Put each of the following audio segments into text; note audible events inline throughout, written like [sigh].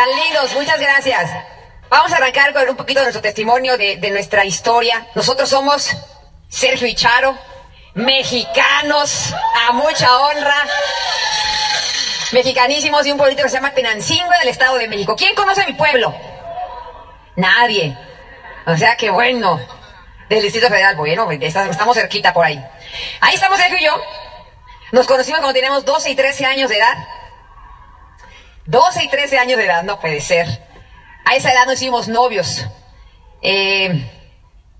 Tan muchas gracias. Vamos a arrancar con un poquito de nuestro testimonio de, de nuestra historia. Nosotros somos Sergio y Charo, mexicanos, a mucha honra. Mexicanísimos de un pueblito que se llama Tenancingo del Estado de México. ¿Quién conoce mi pueblo? Nadie. O sea que bueno, del Distrito Federal, bueno, estamos cerquita por ahí. Ahí estamos Sergio y yo. Nos conocimos cuando teníamos 12 y 13 años de edad. 12 y 13 años de edad, no puede ser. A esa edad nos hicimos novios. Eh,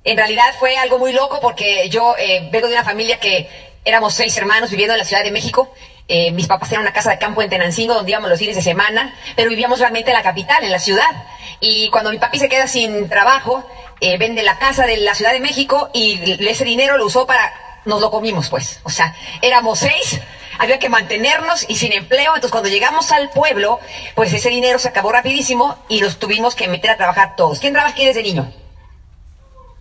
en realidad fue algo muy loco porque yo eh, vengo de una familia que éramos seis hermanos viviendo en la Ciudad de México. Eh, mis papás tenían una casa de campo en Tenancingo donde íbamos los fines de semana, pero vivíamos realmente en la capital, en la ciudad. Y cuando mi papi se queda sin trabajo, eh, vende la casa de la Ciudad de México y ese dinero lo usó para... Nos lo comimos, pues. O sea, éramos seis, había que mantenernos y sin empleo. Entonces, cuando llegamos al pueblo, pues ese dinero se acabó rapidísimo y nos tuvimos que meter a trabajar todos. ¿Quién trabaja aquí desde niño?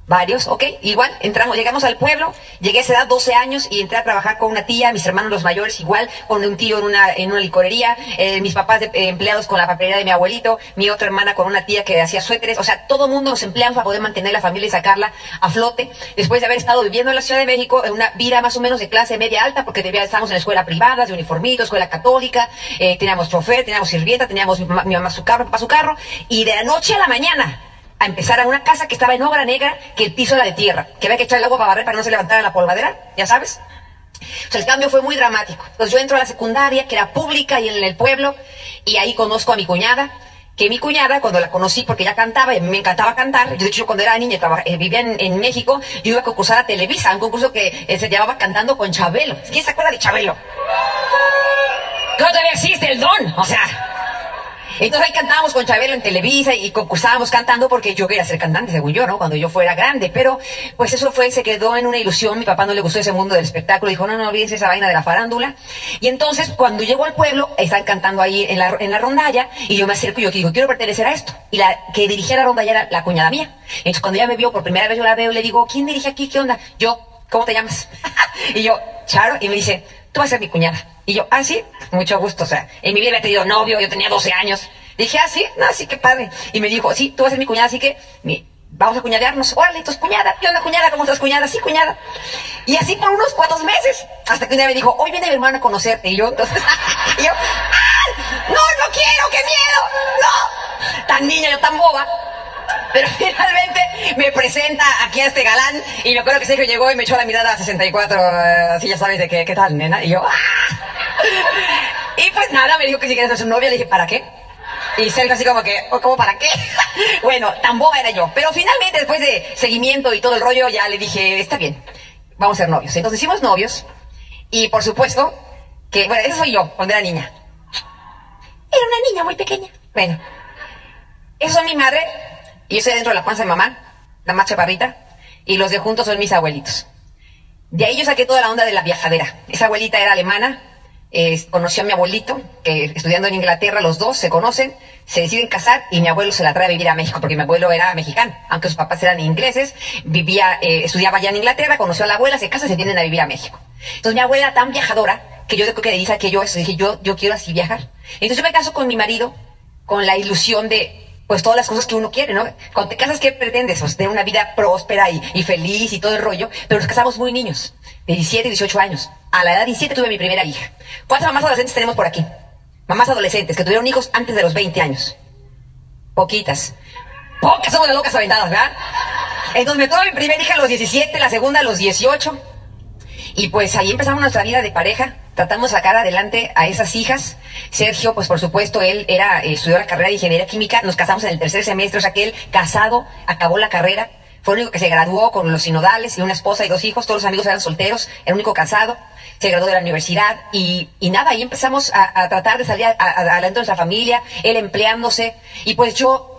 Varios, ok. Igual, entramos, llegamos al pueblo, llegué a esa edad, 12 años, y entré a trabajar con una tía, mis hermanos los mayores igual, con un tío en una, en una licorería, eh, mis papás de, eh, empleados con la papelería de mi abuelito, mi otra hermana con una tía que hacía suéteres, o sea, todo el mundo nos empleamos para poder mantener la familia y sacarla a flote, después de haber estado viviendo en la Ciudad de México, en una vida más o menos de clase media alta, porque debía, estábamos en la escuela privada, de uniformito, escuela católica, eh, teníamos chofer, teníamos sirvienta, teníamos mi mamá su carro, papá su carro, y de la noche a la mañana, a empezar a una casa que estaba en obra negra, que el piso era de tierra, que había que echar el agua para barrer para no se levantara la polvadera, ya sabes. O sea, el cambio fue muy dramático. Entonces yo entro a la secundaria, que era pública y en el pueblo, y ahí conozco a mi cuñada, que mi cuñada, cuando la conocí, porque ella cantaba, y me encantaba cantar, yo de hecho cuando era niña, eh, vivía en, en, México, yo iba a concursar a Televisa, un concurso que eh, se llamaba Cantando con Chabelo. ¿Quién se acuerda de Chabelo? No todavía existe el don, o sea, entonces ahí cantábamos con Chabelo en Televisa y concursábamos cantando porque yo quería ser cantante, según yo, ¿no? Cuando yo fuera grande. Pero pues eso fue, se quedó en una ilusión. Mi papá no le gustó ese mundo del espectáculo. Dijo, no, no olvides esa vaina de la farándula. Y entonces cuando llego al pueblo, están cantando ahí en la, en la rondalla y yo me acerco y yo digo, quiero pertenecer a esto. Y la que dirigía la rondalla era la cuñada mía. Entonces cuando ella me vio por primera vez, yo la veo y le digo, ¿quién dirige aquí? ¿Qué onda? Yo, ¿cómo te llamas? [laughs] y yo, Charo. Y me dice, tú a ser mi cuñada. Y yo, ah, sí, mucho gusto. O sea, en mi vida había tenido novio, yo tenía 12 años. Dije, ah, sí, no, sí, qué padre. Y me dijo, sí, tú vas a ser mi cuñada, así que mi, vamos a cuñadearnos. Órale, entonces cuñada. ¿Qué onda, cuñada? ¿Cómo estás, cuñada? Sí, cuñada. Y así por unos cuantos meses. Hasta que un día me dijo, hoy viene mi hermano a conocerte. Y yo, entonces, [laughs] y yo, ¡ah! No, no quiero, qué miedo. No. Tan niña, yo tan boba. Pero [laughs] finalmente me presenta aquí a este galán y me acuerdo que Sergio llegó y me echó la mirada a 64, así ya sabes de qué, qué tal, nena. Y yo, ¡ah! Y pues nada, me dijo que si quería ser su novia, le dije, ¿para qué? Y Sergio así como que, ¿cómo para qué? [laughs] bueno, tan boba era yo. Pero finalmente, después de seguimiento y todo el rollo, ya le dije, está bien, vamos a ser novios. Entonces hicimos novios. Y por supuesto, que, bueno, esa soy yo, cuando era niña. Era una niña muy pequeña. Bueno, eso son mi madre, y yo estoy dentro de la panza de mamá, la más chaparrita, y los de juntos son mis abuelitos. De ahí yo saqué toda la onda de la viajadera. Esa abuelita era alemana, eh, conoció a mi abuelito, que estudiando en Inglaterra, los dos se conocen, se deciden casar y mi abuelo se la trae a vivir a México, porque mi abuelo era mexicano, aunque sus papás eran ingleses, vivía, eh, estudiaba allá en Inglaterra, conoció a la abuela, se casa, se vienen a vivir a México. Entonces mi abuela era tan viajadora que yo creo que dice que yo eso, dije, yo, yo quiero así viajar. Entonces yo me caso con mi marido con la ilusión de, pues todas las cosas que uno quiere, ¿no? Cuando te casas, ¿qué pretendes? Pues, tener una vida próspera y, y, feliz y todo el rollo, pero nos casamos muy niños, de 17 y 18 años. A la edad de 17 tuve mi primera hija. ¿Cuántas mamás adolescentes tenemos por aquí? Mamás adolescentes que tuvieron hijos antes de los 20 años. Poquitas. Pocas somos de locas aventadas, ¿verdad? Entonces me tuve mi primera hija a los 17, la segunda a los 18. Y pues ahí empezamos nuestra vida de pareja. Tratamos de sacar adelante a esas hijas. Sergio, pues por supuesto, él era, eh, estudió la carrera de ingeniería química. Nos casamos en el tercer semestre, o sea que él, casado, acabó la carrera. Fue el único que se graduó con los sinodales y una esposa y dos hijos. Todos los amigos eran solteros. El único casado. Se graduó de la universidad. Y, y nada, ahí empezamos a, a tratar de salir adelante de nuestra familia. Él empleándose. Y pues yo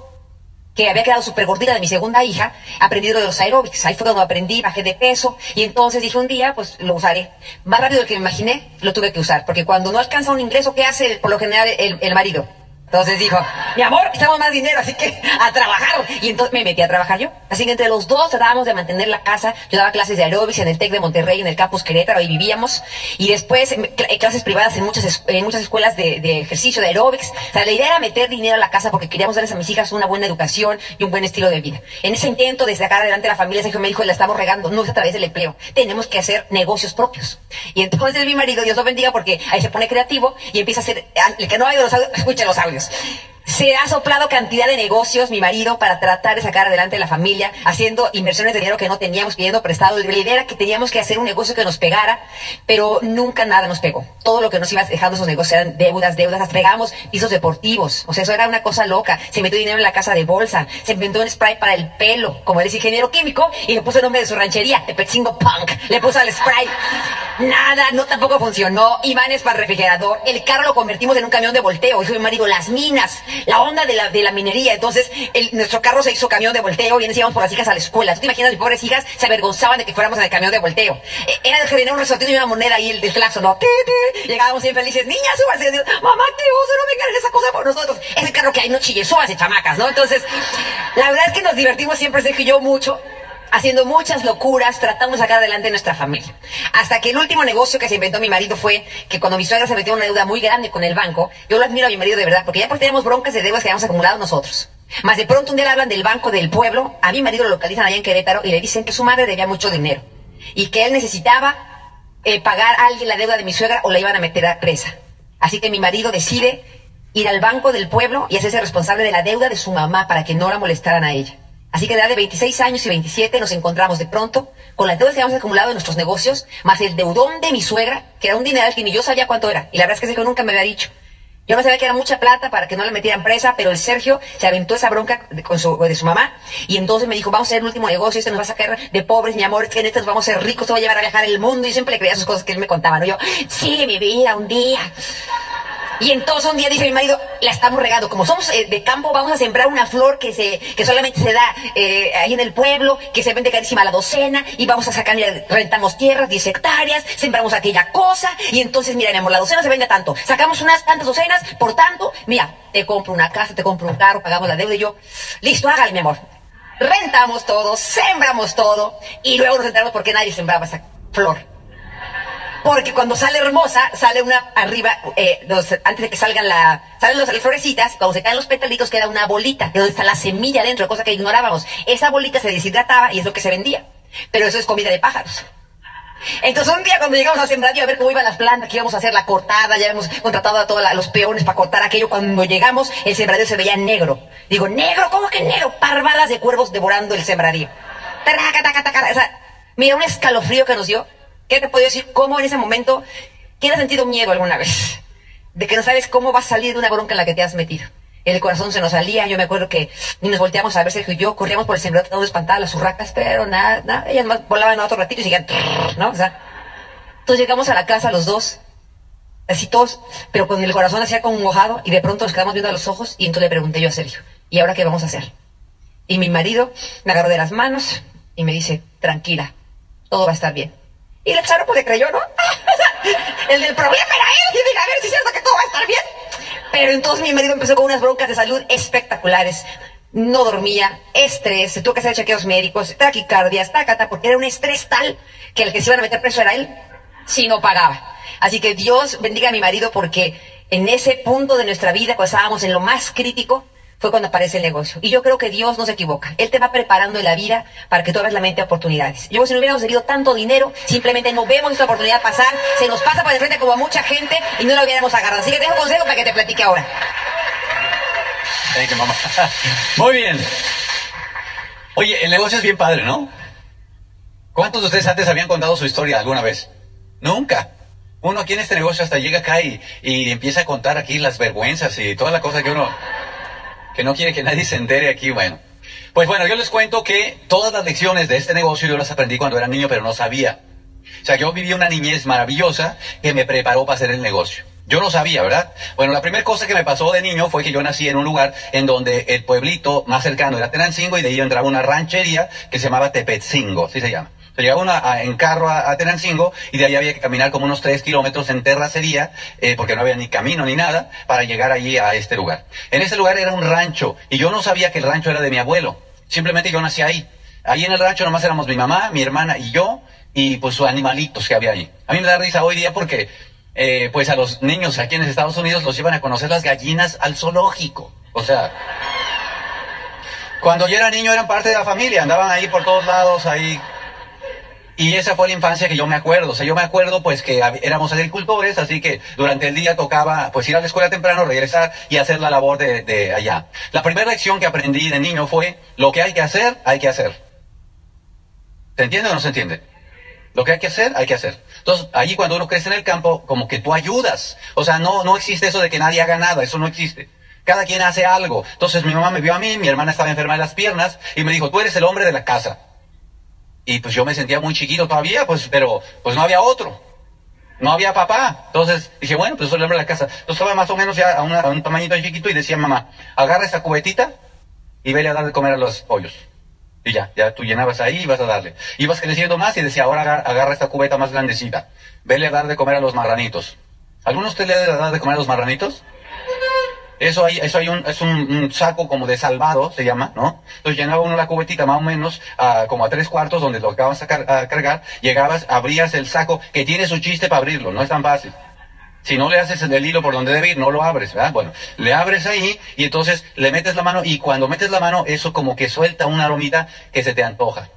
que había quedado súper gordita de mi segunda hija, aprendí de los aeróbics. Ahí fue cuando aprendí, bajé de peso. Y entonces dije un día, pues lo usaré. Más rápido de lo que me imaginé, lo tuve que usar. Porque cuando no alcanza un ingreso, ¿qué hace por lo general el, el marido? Entonces dijo, mi amor, necesitamos más dinero, así que a trabajar. Y entonces me metí a trabajar yo. Así que entre los dos tratábamos de mantener la casa. Yo daba clases de aeróbics en el TEC de Monterrey, en el campus Querétaro, ahí vivíamos. Y después eh, clases privadas en muchas, en muchas escuelas de, ejercicio, de aeróbics. O sea, la idea era meter dinero a la casa porque queríamos darles a mis hijas una buena educación y un buen estilo de vida. En ese intento de sacar adelante la familia, Sergio me dijo, la estamos regando, no es a través del empleo. Tenemos que hacer negocios propios. Y entonces mi marido, Dios lo bendiga, porque ahí se pone creativo y empieza a hacer, el que no ha oído los audios, los audios. Yes. Se ha soplado cantidad de negocios, mi marido, para tratar de sacar adelante la familia, haciendo inversiones de dinero que no teníamos, pidiendo prestado. La idea era que teníamos que hacer un negocio que nos pegara, pero nunca nada nos pegó. Todo lo que nos iba dejando esos negocios eran deudas, deudas, hasta pegamos pisos deportivos. O sea, eso era una cosa loca. Se metió dinero en la casa de bolsa, se inventó un spray para el pelo, como él es ingeniero químico, y le puso el nombre de su ranchería, de Petzingo Punk. Le puso al spray. Nada, no tampoco funcionó. Imanes para el refrigerador. El carro lo convertimos en un camión de volteo. Dijo mi marido, las minas, la onda de la, de la minería. Entonces, el- nuestro carro se hizo camión de volteo y nos íbamos por las hijas a la escuela. ¿Tú te imaginas? Mis pobres hijas se avergonzaban de que fuéramos en el camión de volteo. Eh, Era de generar un resortito y una moneda ahí, el del ¿no? Llegábamos bien felices. Niñas, súbanse. Mamá, qué oso, no vengan en esa cosa por nosotros. Ese carro que hay, no chille, súbanse, chamacas, ¿no? Entonces, la verdad es que nos divertimos siempre, Sergio y yo, mucho haciendo muchas locuras, tratando de sacar adelante nuestra familia. Hasta que el último negocio que se inventó mi marido fue que cuando mi suegra se metió en una deuda muy grande con el banco, yo lo admiro a mi marido de verdad, porque ya pues teníamos broncas de deudas que habíamos acumulado nosotros. Más de pronto un día le hablan del banco del pueblo, a mi marido lo localizan allá en Querétaro y le dicen que su madre debía mucho dinero y que él necesitaba eh, pagar a alguien la deuda de mi suegra o la iban a meter a presa. Así que mi marido decide ir al banco del pueblo y hacerse responsable de la deuda de su mamá para que no la molestaran a ella. Así que de edad de 26 años y 27 nos encontramos de pronto con las deudas que habíamos acumulado en nuestros negocios, más el deudón de mi suegra, que era un dineral que ni yo sabía cuánto era. Y la verdad es que Sergio nunca me había dicho. Yo no sabía que era mucha plata para que no la metieran presa, pero el Sergio se aventó esa bronca de, con su, de su mamá y entonces me dijo, vamos a hacer el último negocio, este nos va a sacar de pobres, mi amor, que en este nos vamos a ser ricos, te va a llevar a viajar el mundo. Y siempre le creía sus cosas que él me contaba, ¿no? Yo, sí, mi vida, un día. Y entonces un día dice mi marido, la estamos regando. Como somos eh, de campo, vamos a sembrar una flor que se que solamente se da eh, ahí en el pueblo, que se vende carísima a la docena, y vamos a sacar, mira, rentamos tierras, 10 hectáreas, sembramos aquella cosa, y entonces, mira, mi amor, la docena se vende a tanto. Sacamos unas tantas docenas, por tanto, mira, te compro una casa, te compro un carro, pagamos la deuda, y yo, listo, hágale, mi amor. Rentamos todo, sembramos todo, y luego nos enteramos por qué nadie sembraba esa flor. Porque cuando sale hermosa, sale una arriba, eh, antes de que salgan la, salen las florecitas, cuando se caen los petalitos queda una bolita, de donde está la semilla dentro, cosa que ignorábamos. Esa bolita se deshidrataba y es lo que se vendía. Pero eso es comida de pájaros. Entonces un día cuando llegamos a sembradío a ver cómo iban las plantas, que íbamos a hacer la cortada, ya habíamos contratado a todos los peones para cortar aquello, cuando llegamos el sembradío se veía negro. Digo, negro, ¿cómo que negro? Parvadas de cuervos devorando el sembradío. Taca, taca, sea, mira, un escalofrío que nos dio. ¿Qué te puedo decir? ¿Cómo en ese momento, ¿quién ha sentido miedo alguna vez? De que no sabes cómo vas a salir de una bronca en la que te has metido. El corazón se nos salía, yo me acuerdo que ni nos volteamos a ver Sergio y yo, corríamos por el sembradío tratando de espantar las urracas, pero nada, nada, ellas más volaban a otro ratito y seguían, ¿no? O sea, entonces llegamos a la casa los dos, así todos, pero con el corazón hacía como mojado y de pronto nos quedamos viendo a los ojos y entonces le pregunté yo a Sergio, ¿y ahora qué vamos a hacer? Y mi marido me agarró de las manos y me dice, tranquila, todo va a estar bien. Y el charo pues le creyó, ¿no? [laughs] el del problema era él. Y dije, a ver si es cierto que todo va a estar bien. Pero entonces mi marido empezó con unas broncas de salud espectaculares. No dormía, estrés, tuvo que hacer chequeos médicos, taquicardias, tacata, porque era un estrés tal que el que se iban a meter preso era él, si no pagaba. Así que Dios bendiga a mi marido porque en ese punto de nuestra vida, cuando estábamos en lo más crítico, fue cuando aparece el negocio. Y yo creo que Dios no se equivoca. Él te va preparando en la vida para que tú abras la mente a oportunidades. Yo, si no hubiéramos tenido tanto dinero, simplemente no vemos esta oportunidad pasar, se nos pasa por de frente como a mucha gente y no la hubiéramos agarrado. Así que te dejo consejo para que te platique ahora. Thank [laughs] you. Muy bien. Oye, el negocio es bien padre, ¿no? ¿Cuántos de ustedes antes habían contado su historia alguna vez? Nunca. Uno aquí en este negocio hasta llega acá y, y empieza a contar aquí las vergüenzas y toda la cosa que uno que no quiere que nadie se entere aquí, bueno. Pues bueno, yo les cuento que todas las lecciones de este negocio yo las aprendí cuando era niño, pero no sabía. O sea, yo viví una niñez maravillosa que me preparó para hacer el negocio. Yo no sabía, ¿verdad? Bueno, la primera cosa que me pasó de niño fue que yo nací en un lugar en donde el pueblito más cercano era Tenancingo y de ahí entraba una ranchería que se llamaba Tepetzingo, así se llama. Se llegaba una, a- en carro a, a Tenancingo y de ahí había que caminar como unos tres kilómetros en terracería, eh, porque no había ni camino ni nada, para llegar allí a este lugar. En ese lugar era un rancho y yo no sabía que el rancho era de mi abuelo. Simplemente yo nací ahí. Ahí en el rancho nomás éramos mi mamá, mi hermana y yo y pues sus animalitos que había ahí. A mí me da risa hoy día porque eh, pues a los niños aquí en Estados Unidos los llevan a conocer las gallinas al zoológico. O sea, cuando yo era niño eran parte de la familia, andaban ahí por todos lados, ahí. Y esa fue la infancia que yo me acuerdo. O sea, yo me acuerdo pues que éramos agricultores, así que durante el día tocaba pues ir a la escuela temprano, regresar y hacer la labor de allá. La primera lección que aprendí de niño fue, lo que hay que hacer, hay que hacer. ¿Se entiende o no se entiende? Lo que hay que hacer, hay que hacer. Entonces, allí cuando uno crece en el campo, como que tú ayudas. O sea, no, no existe eso de que nadie haga nada, eso no existe. Cada quien hace algo. Entonces mi mamá me vio a mí, mi hermana estaba enferma de las piernas y me dijo, tú eres el hombre de la casa. Y pues yo me sentía muy chiquito todavía, pues, pero pues no había otro. No había papá. Entonces dije, bueno, pues soy el hombre de la casa. Entonces estaba más o menos ya a, una- a un tamañito chiquito y decía, mamá, agarra esta cubetita y vele a dar de comer a los pollos. Y ya, ya tú llenabas ahí y vas a darle. Ibas creciendo más y decía, ahora agar- agarra esta cubeta más grandecita. Vele a dar de comer a los marranitos. ¿Alguno de ustedes le dado de comer a los marranitos? Eso hay, eso hay un, es un, saco como de salvado, se llama, ¿no? Entonces llenaba uno la cubetita más o menos a, como a tres cuartos donde lo acabas a, car- a cargar, llegabas, abrías el saco, que tiene su chiste para abrirlo, no es tan fácil. Si no le haces el hilo por donde debe ir, no lo abres, ¿verdad? Bueno, le abres ahí y entonces le metes la mano y cuando metes la mano, eso como que suelta una aromita que se te antoja.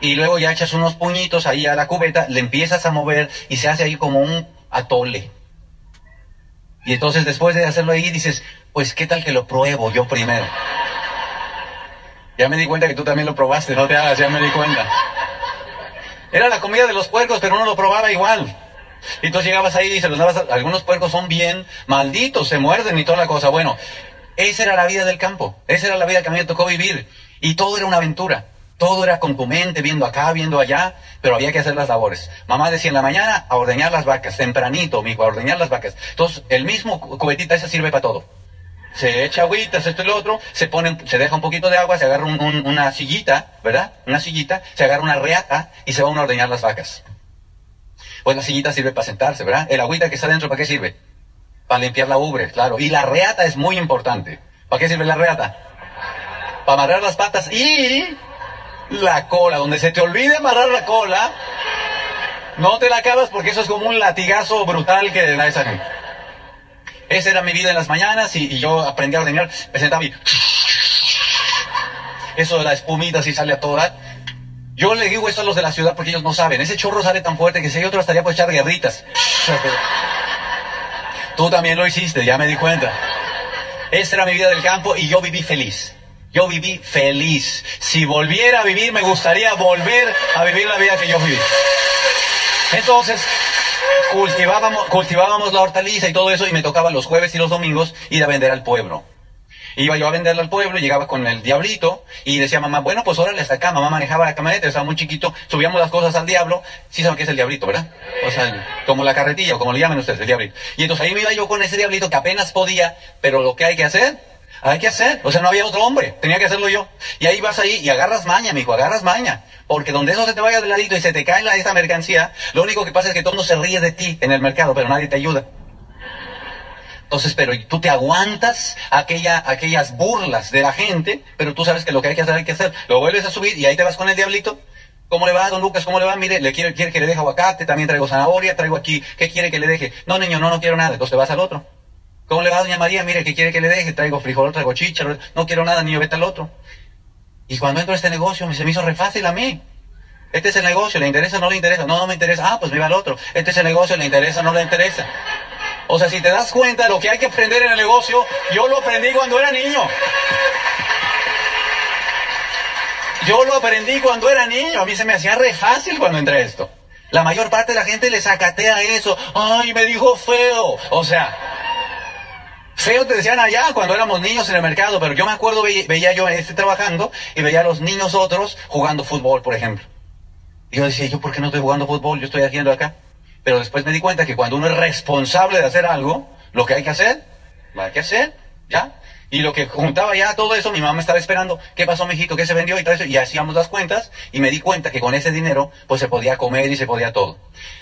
Y luego ya echas unos puñitos ahí a la cubeta, le empiezas a mover y se hace ahí como un atole. Y entonces después de hacerlo ahí dices, pues qué tal que lo pruebo yo primero. Ya me di cuenta que tú también lo probaste, no te hagas, ya me di cuenta. Era la comida de los puercos, pero uno lo probaba igual. Y entonces llegabas ahí y se los dabas, algunos puercos son bien malditos, se muerden y toda la cosa. Bueno, esa era la vida del campo, esa era la vida que a mí me tocó vivir. Y todo era una aventura. Todo era con tu mente, viendo acá, viendo allá, pero había que hacer las labores. Mamá decía en la mañana a ordeñar las vacas, tempranito, mijo, a ordeñar las vacas. Entonces, el mismo cu- cubetita ese sirve para todo. Se echa agüita, esto y lo otro, se pone, se deja un poquito de agua, se agarra un- un- una sillita, ¿verdad? Una sillita, se agarra una reata y se va uno a ordeñar las vacas. Pues la sillita sirve para sentarse, ¿verdad? El agüita que está dentro, ¿para qué sirve? Para limpiar la ubre, claro. Y la reata es muy importante. ¿Para qué sirve la reata? Para amarrar las patas y la cola. Donde se te olvide amarrar la cola, no te la acabas porque eso es como un latigazo brutal que da esa gente. Esa era mi vida en las mañanas y, yo aprendí a ordeñar. Me sentaba. Eso de la espumita si sale a toda. Yo le digo esto a los de la ciudad porque ellos no saben. Ese chorro sale tan fuerte que si hay otro estaría por echar guerritas. Tú también lo hiciste, ya me di cuenta. Esta era mi vida del campo y yo viví feliz. Yo viví feliz. Si volviera a vivir, me gustaría volver a vivir la vida que yo viví. Entonces, cultivábamos, cultivábamos la hortaliza y todo eso y me tocaba los jueves y los domingos ir a vender al pueblo. Iba yo a venderla al pueblo, llegaba con el diablito y decía mamá, bueno, pues órale hasta acá. Mamá manejaba la camioneta, estaba muy chiquito, subíamos las cosas al diablo. Sí saben qué es el diablito, ¿verdad? O sea, como la carretilla o como le llamen ustedes, el diablito. Y entonces ahí me iba yo con ese diablito que apenas podía, pero lo que hay que hacer, hay que hacer. O sea, no había otro hombre, tenía que hacerlo yo. Y ahí vas ahí y agarras maña, mijo, agarras maña. Porque donde eso se te vaya de ladito y se te cae la, esta mercancía, lo único que pasa es que todo el mundo se ríe de ti en el mercado, pero nadie te ayuda. Entonces, pero tú te aguantas aquella, aquellas burlas de la gente, pero tú sabes que lo que hay que hacer, hay que hacer. Lo vuelves a subir y ahí te vas con el diablito. ¿Cómo le va, don Lucas? ¿Cómo le va? Mire, le quiere, quiere que le deje aguacate, también traigo zanahoria, traigo aquí, ¿qué quiere que le deje? No, niño, no, no quiero nada. Entonces te vas al otro. ¿Cómo le va, doña María? Mire, ¿qué quiere que le deje? Traigo frijol, traigo chícharo, no quiero nada, niño, vete al otro. Y cuando entro a este negocio, se me hizo re fácil a mí. Este es el negocio, ¿le interesa o no le interesa? No, no me interesa. Ah, pues me iba al otro. Este es el negocio, ¿le interesa o no le interesa? O sea, si te das cuenta, lo que hay que aprender en el negocio, yo lo aprendí cuando era niño. Yo lo aprendí cuando era niño. A mí se me hacía re fácil cuando entré a esto. La mayor parte de la gente le sacatea eso. Ay, me dijo feo. O sea, feo te decían allá cuando éramos niños en el mercado, pero yo me acuerdo, veía, veía yo este trabajando y veía a los niños otros jugando fútbol, por ejemplo. Y yo decía, ¿yo por qué no estoy jugando fútbol? Yo estoy haciendo acá. Pero después me di cuenta que cuando uno es responsable de hacer algo, lo que hay que hacer, lo hay que hacer, ¿ya? Y lo que juntaba ya todo eso, mi mamá estaba esperando, ¿qué pasó, mijito? ¿Qué se vendió? Y todo y hacíamos las cuentas, y me di cuenta que con ese dinero, pues se podía comer y se podía todo.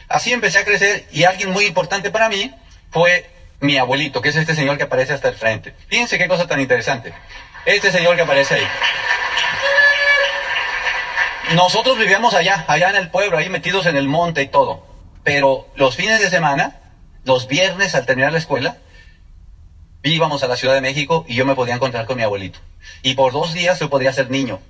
Así empecé a crecer, y alguien muy importante para mí fue mi abuelito, que es este señor que aparece hasta el frente. Fíjense qué cosa tan interesante. Este señor que aparece ahí. Nosotros vivíamos allá, allá en el pueblo, ahí metidos en el monte y todo. Pero los fines de semana, los viernes al terminar la escuela, íbamos a la Ciudad de México y yo me podía encontrar con mi abuelito. Y por dos días yo podía ser niño.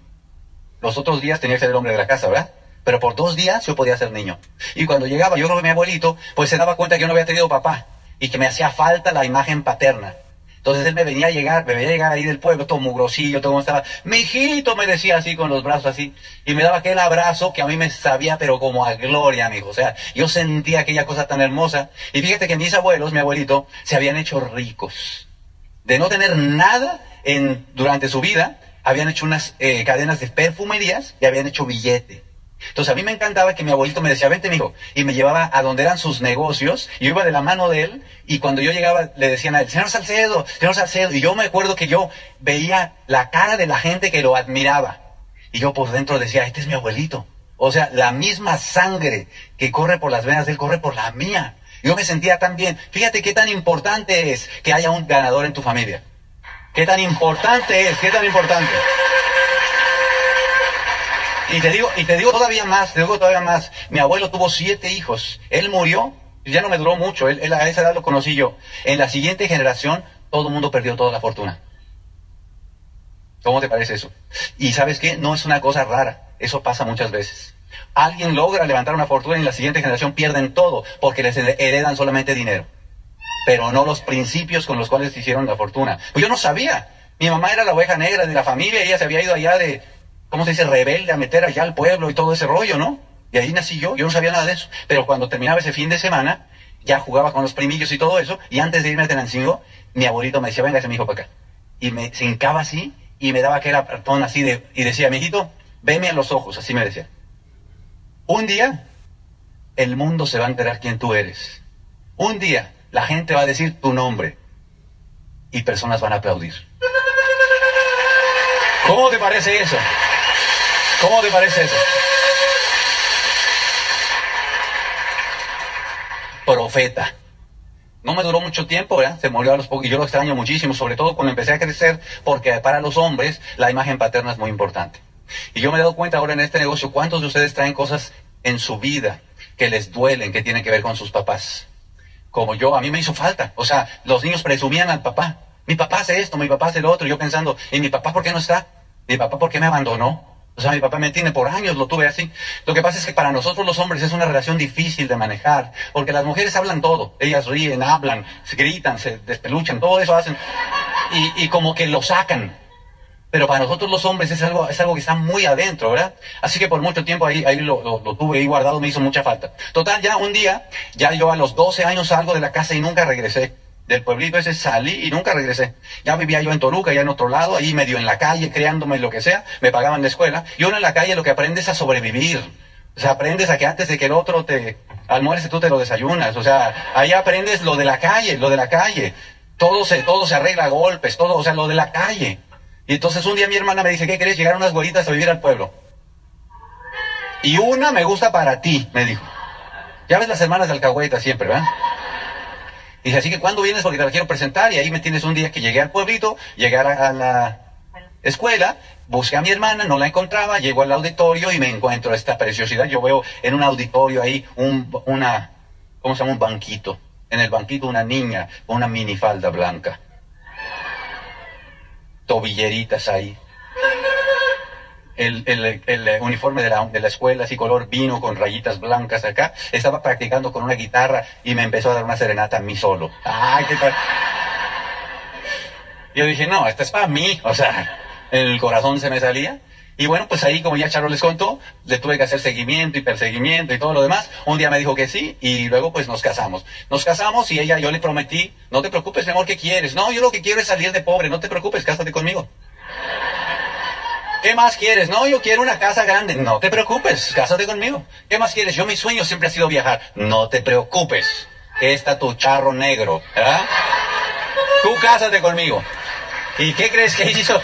Los otros días tenía que ser el hombre de la casa, ¿verdad? Pero por dos días yo podía ser niño. Y cuando llegaba yo que mi abuelito, pues se daba cuenta que yo no había tenido papá y que me hacía falta la imagen paterna. Entonces él me venía a llegar, me venía a llegar ahí del pueblo, todo mugrosillo, todo como estaba. Mi hijito me decía así con los brazos así. Y me daba aquel abrazo que a mí me sabía, pero como a gloria, amigo. O sea, yo sentía aquella cosa tan hermosa. Y fíjate que mis abuelos, mi abuelito, se habían hecho ricos. De no tener nada en, durante su vida, habían hecho unas eh, cadenas de perfumerías y habían hecho billete. Entonces a mí me encantaba que mi abuelito me decía, vente, mijo, y me llevaba a donde eran sus negocios, y yo iba de la mano de él, y cuando yo llegaba le decían a él, señor Salcedo, señor Salcedo, y yo me acuerdo que yo veía la cara de la gente que lo admiraba, y yo por dentro decía, este es mi abuelito. O sea, la misma sangre que corre por las venas de él corre por la mía. Yo me sentía tan bien. Fíjate qué tan importante es que haya un ganador en tu familia. Qué tan importante es, qué tan importante. Y te digo, y te digo todavía más, te digo todavía más. Mi abuelo tuvo siete hijos. Él murió, ya no me duró mucho, él, a esa edad lo conocí yo. En la siguiente generación, todo el mundo perdió toda la fortuna. ¿Cómo te parece eso? Y sabes qué, no es una cosa rara, eso pasa muchas veces. Alguien logra levantar una fortuna y en la siguiente generación pierden todo porque les heredan solamente dinero, pero no los principios con los cuales hicieron la fortuna. Pues yo no sabía. Mi mamá era la oveja negra de la familia, ella se había ido allá de, ¿cómo se dice? Rebelde a meter allá al pueblo y todo ese rollo, ¿no? Y ahí nací yo, yo no sabía nada de eso. Pero cuando terminaba ese fin de semana, ya jugaba con los primillos y todo eso, y antes de irme a Tenancingo, mi abuelito me decía, venga ese hijo para acá. Y me se hincaba así, y me daba aquel apretón así de, y decía, mijito, veme a los ojos, así me decía. Un día, el mundo se va a enterar quién tú eres. Un día, la gente va a decir tu nombre, y personas van a aplaudir. ¿Cómo te parece eso? ¿Cómo te parece eso? Profeta. No me duró mucho tiempo, ¿verdad? Se murió a los pocos y yo lo extraño muchísimo, sobre todo cuando empecé a crecer, porque para los hombres la imagen paterna es muy importante. Y yo me he dado cuenta ahora en este negocio cuántos de ustedes traen cosas en su vida que les duelen, que tienen que ver con sus papás. Como yo, a mí me hizo falta. O sea, los niños presumían al papá. Mi papá hace esto, mi papá hace lo otro. Yo pensando, ¿y mi papá por qué no está? ¿Mi papá por qué me abandonó? O sea, mi papá me tiene por años, lo tuve así. Lo que pasa es que para nosotros los hombres es una relación difícil de manejar, porque las mujeres hablan todo. Ellas ríen, hablan, se gritan, se despeluchan, todo eso hacen. Y, como que lo sacan. Pero para nosotros los hombres es algo, es algo que está muy adentro, ¿verdad? Así que por mucho tiempo ahí, ahí lo, lo, lo tuve ahí guardado, me hizo mucha falta. Total, ya un día, ya yo a los 12 años salgo de la casa y nunca regresé del pueblito ese salí y nunca regresé. Ya vivía yo en Toluca, ya en otro lado, ahí medio en la calle, creándome lo que sea, me pagaban la escuela. Y uno en la calle lo que aprende es a sobrevivir. O sea, aprendes a que antes de que el otro te almuerce, tú te lo desayunas. O sea, ahí aprendes lo de la calle, lo de la calle. Todo se, todo se arregla a golpes, todo, o sea, lo de la calle. Y entonces un día mi hermana me dice, ¿qué querés? Llegar unas güeritas a vivir al pueblo. Y una me gusta para ti, me dijo. Ya ves las hermanas de Alcahueta siempre, ¿verdad? Y dije, así que ¿cuándo vienes? Porque te la quiero presentar. Y ahí me tienes un día que llegué al pueblito, llegué a la escuela, busqué a mi hermana, no la encontraba, llego al auditorio y me encuentro esta preciosidad. Yo veo en un auditorio ahí un, una, ¿cómo se llama? Un banquito. En el banquito una niña con una minifalda blanca. Tobilleritas ahí el, el, uniforme de la, de la, escuela, así color vino con rayitas blancas acá. Estaba practicando con una guitarra y me empezó a dar una serenata a mí solo. ¡Ay, qué tal! Yo dije, no, esta es para mí. O sea, el corazón se me salía. Y bueno, pues ahí, como ya Charo les contó, le tuve que hacer seguimiento y perseguimiento y todo lo demás. Un día me dijo que sí y luego pues nos casamos. Nos casamos y ella, yo le prometí, no te preocupes, mi amor, ¿qué quieres? No, yo lo que quiero es salir de pobre, no te preocupes, cásate conmigo. ¿Qué más quieres? No, yo quiero una casa grande. No te preocupes, cásate conmigo. ¿Qué más quieres? Yo mi sueño siempre ha sido viajar. No te preocupes. Está tu charro negro, ¿verdad? Tú cásate conmigo. ¿Y qué crees que hizo?